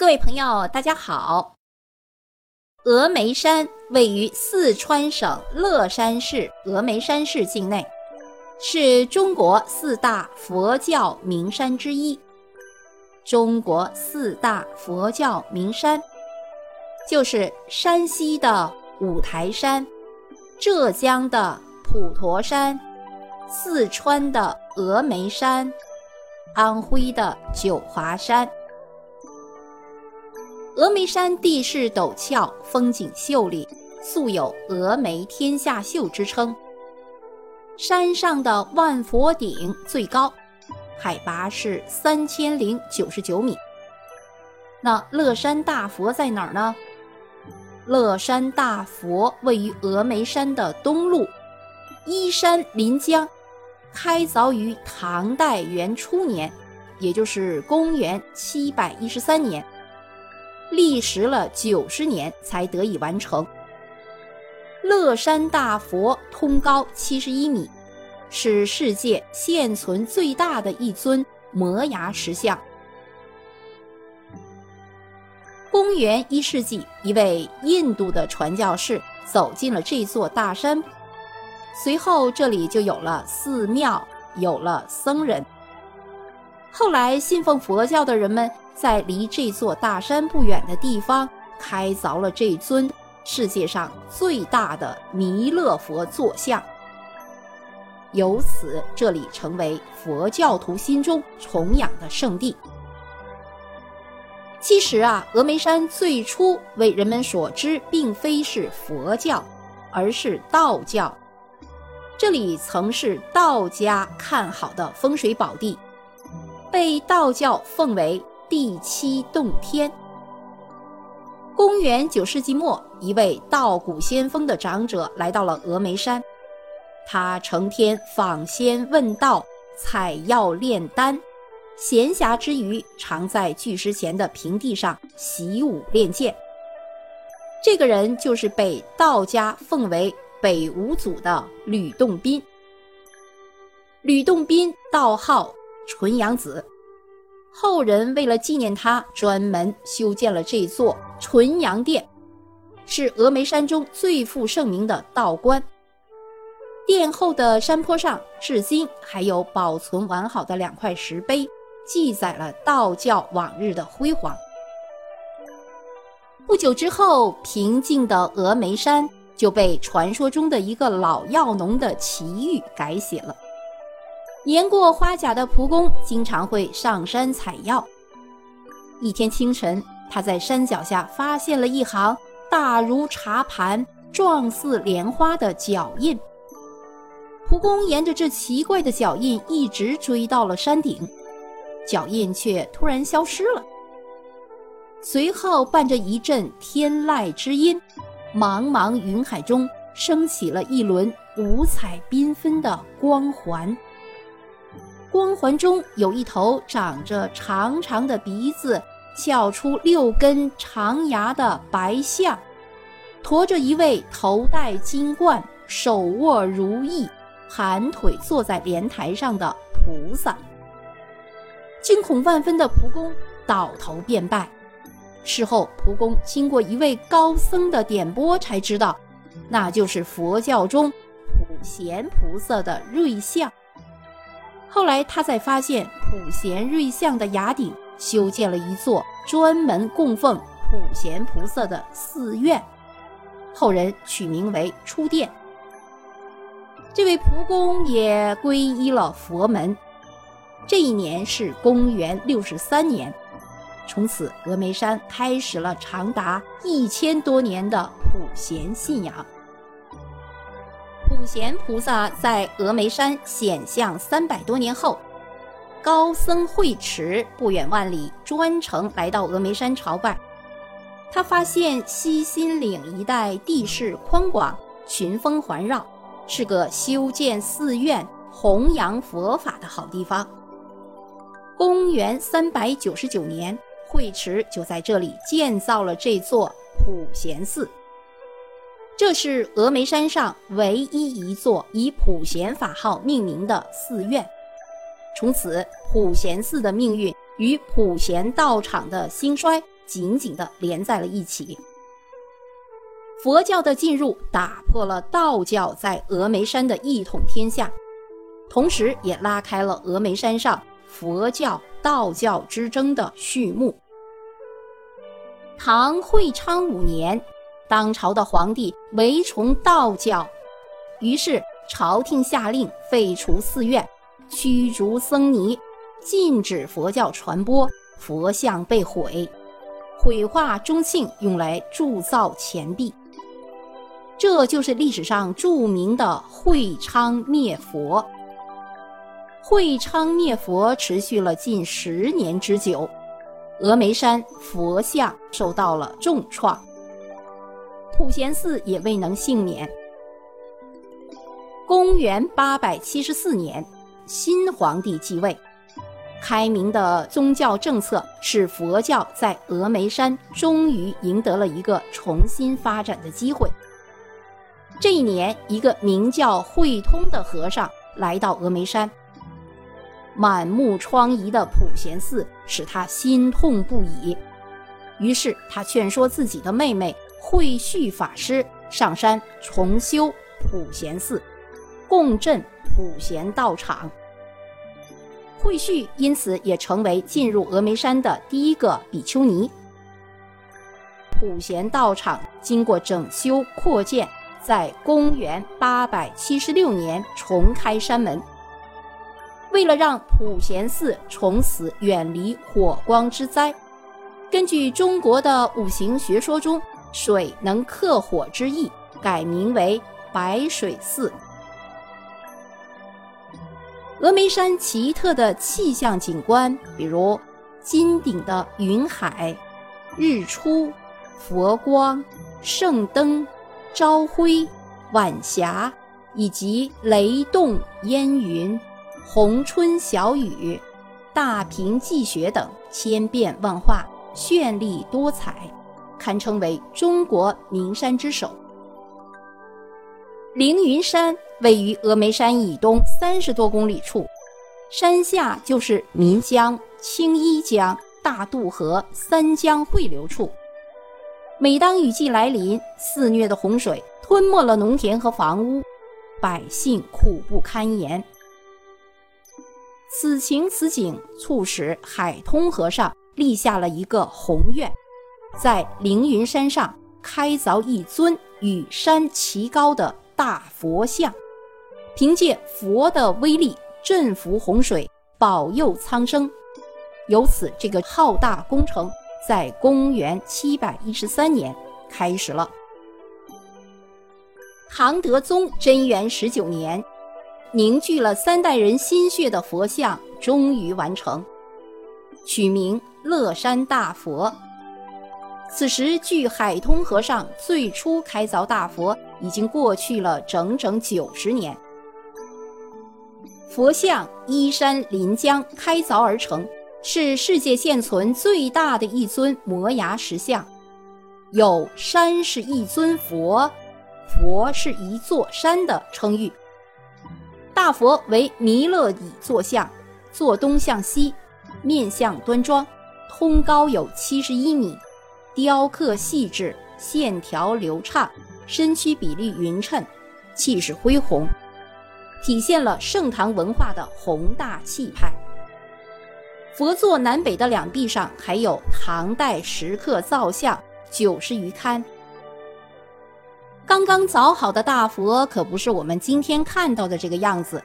各位朋友，大家好。峨眉山位于四川省乐山市峨眉山市境内，是中国四大佛教名山之一。中国四大佛教名山，就是山西的五台山、浙江的普陀山、四川的峨眉山、安徽的九华山。峨眉山地势陡峭，风景秀丽，素有“峨眉天下秀”之称。山上的万佛顶最高，海拔是三千零九十九米。那乐山大佛在哪儿呢？乐山大佛位于峨眉山的东麓，依山临江，开凿于唐代元初年，也就是公元七百一十三年。历时了九十年才得以完成。乐山大佛通高七十一米，是世界现存最大的一尊摩崖石像。公元一世纪，一位印度的传教士走进了这座大山，随后这里就有了寺庙，有了僧人。后来信奉佛教的人们。在离这座大山不远的地方，开凿了这尊世界上最大的弥勒佛坐像。由此，这里成为佛教徒心中崇仰的圣地。其实啊，峨眉山最初为人们所知，并非是佛教，而是道教。这里曾是道家看好的风水宝地，被道教奉为。第七洞天。公元九世纪末，一位道骨仙风的长者来到了峨眉山，他成天访仙问道、采药炼丹，闲暇之余常在巨石前的平地上习武练剑。这个人就是被道家奉为北五祖的吕洞宾。吕洞宾道号纯阳子。后人为了纪念他，专门修建了这座纯阳殿，是峨眉山中最负盛名的道观。殿后的山坡上，至今还有保存完好的两块石碑，记载了道教往日的辉煌。不久之后，平静的峨眉山就被传说中的一个老药农的奇遇改写了。年过花甲的蒲公经常会上山采药。一天清晨，他在山脚下发现了一行大如茶盘、状似莲花的脚印。蒲公沿着这奇怪的脚印一直追到了山顶，脚印却突然消失了。随后伴着一阵天籁之音，茫茫云海中升起了一轮五彩缤纷的光环。光环中有一头长着长长的鼻子、翘出六根长牙的白象，驮着一位头戴金冠、手握如意、盘腿坐在莲台上的菩萨。惊恐万分的蒲公倒头便拜。事后，蒲公经过一位高僧的点拨，才知道，那就是佛教中普贤菩萨的瑞相。后来，他才发现普贤瑞像的崖顶修建了一座专门供奉普贤菩萨的寺院，后人取名为初殿。这位蒲公也皈依了佛门。这一年是公元六十三年，从此峨眉山开始了长达一千多年的普贤信仰。普贤菩萨在峨眉山显像三百多年后，高僧慧持不远万里专程来到峨眉山朝拜。他发现西新岭一带地势宽广，群峰环绕，是个修建寺院、弘扬佛法的好地方。公元三百九十九年，慧持就在这里建造了这座普贤寺。这是峨眉山上唯一一座以普贤法号命名的寺院，从此普贤寺的命运与普贤道场的兴衰紧紧地连在了一起。佛教的进入打破了道教在峨眉山的一统天下，同时也拉开了峨眉山上佛教、道教之争的序幕。唐会昌五年，当朝的皇帝唯崇道教，于是朝廷下令废除寺院，驱逐僧尼，禁止佛教传播，佛像被毁，毁化中庆用来铸造钱币。这就是历史上著名的会昌灭佛。会昌灭佛持续了近十年之久，峨眉山佛像受到了重创，普贤寺也未能幸免。公元八百七十四年，新皇帝继位，开明的宗教政策使佛教在峨眉山终于赢得了一个重新发展的机会。这一年，一个名叫慧通的和尚来到峨眉山。满目疮痍的普贤寺使他心痛不已，于是他劝说自己的妹妹慧续法师上山重修普贤寺，共振普贤道场。慧绪因此也成为进入峨眉山的第一个比丘尼。普贤道场经过整修扩建。在公元八百七十六年重开山门。为了让普贤寺从此远离火光之灾，根据中国的五行学说中水能克火之意，改名为白水寺。峨眉山奇特的气象景观，比如金顶的云海、日出、佛光、圣灯。朝晖、晚霞，以及雷动、烟云、红春小雨、大平霁雪等千变万化、绚丽多彩，堪称为中国名山之首。凌云山位于峨眉山以东三十多公里处，山下就是岷江、青衣江、大渡河三江汇流处。每当雨季来临，肆虐的洪水吞没了农田和房屋，百姓苦不堪言。此情此景，促使海通和尚立下了一个宏愿，在凌云山上开凿一尊与山齐高的大佛像，凭借佛的威力镇服洪水，保佑苍生。由此，这个浩大工程。在公元七百一十三年开始了。唐德宗贞元十九年，凝聚了三代人心血的佛像终于完成，取名乐山大佛。此时，距海通和尚最初开凿大佛已经过去了整整九十年。佛像依山临江开凿而成。是世界现存最大的一尊摩崖石像，有“山是一尊佛，佛是一座山”的称誉。大佛为弥勒底坐像，坐东向西，面相端庄，通高有七十一米，雕刻细致，线条流畅，身躯比例匀称，气势恢宏，体现了盛唐文化的宏大气派。佛座南北的两壁上还有唐代石刻造像九十余龛。刚刚凿好的大佛可不是我们今天看到的这个样子，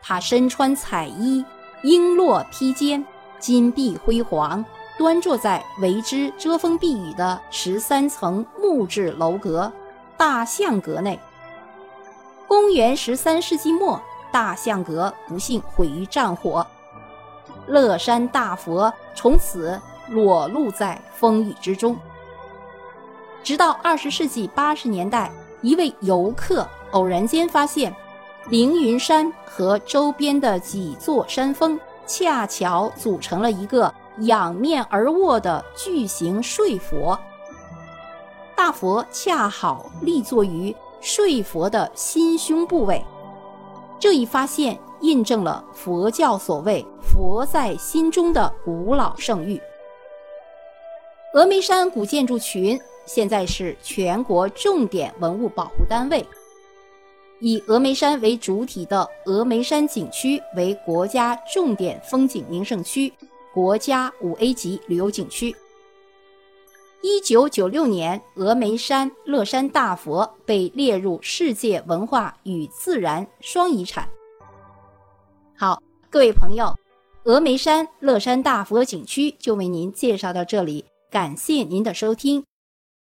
他身穿彩衣，璎珞披肩，金碧辉煌，端坐在为之遮风避雨的十三层木质楼阁大象阁内。公元十三世纪末，大象阁不幸毁于战火。乐山大佛从此裸露在风雨之中。直到二十世纪八十年代，一位游客偶然间发现，凌云山和周边的几座山峰恰巧组成了一个仰面而卧的巨型睡佛。大佛恰好立坐于睡佛的心胸部位。这一发现。印证了佛教所谓“佛在心中”的古老圣域。峨眉山古建筑群现在是全国重点文物保护单位。以峨眉山为主体的峨眉山景区为国家重点风景名胜区、国家五 A 级旅游景区。一九九六年，峨眉山乐山大佛被列入世界文化与自然双遗产。好，各位朋友，峨眉山乐山大佛景区就为您介绍到这里，感谢您的收听。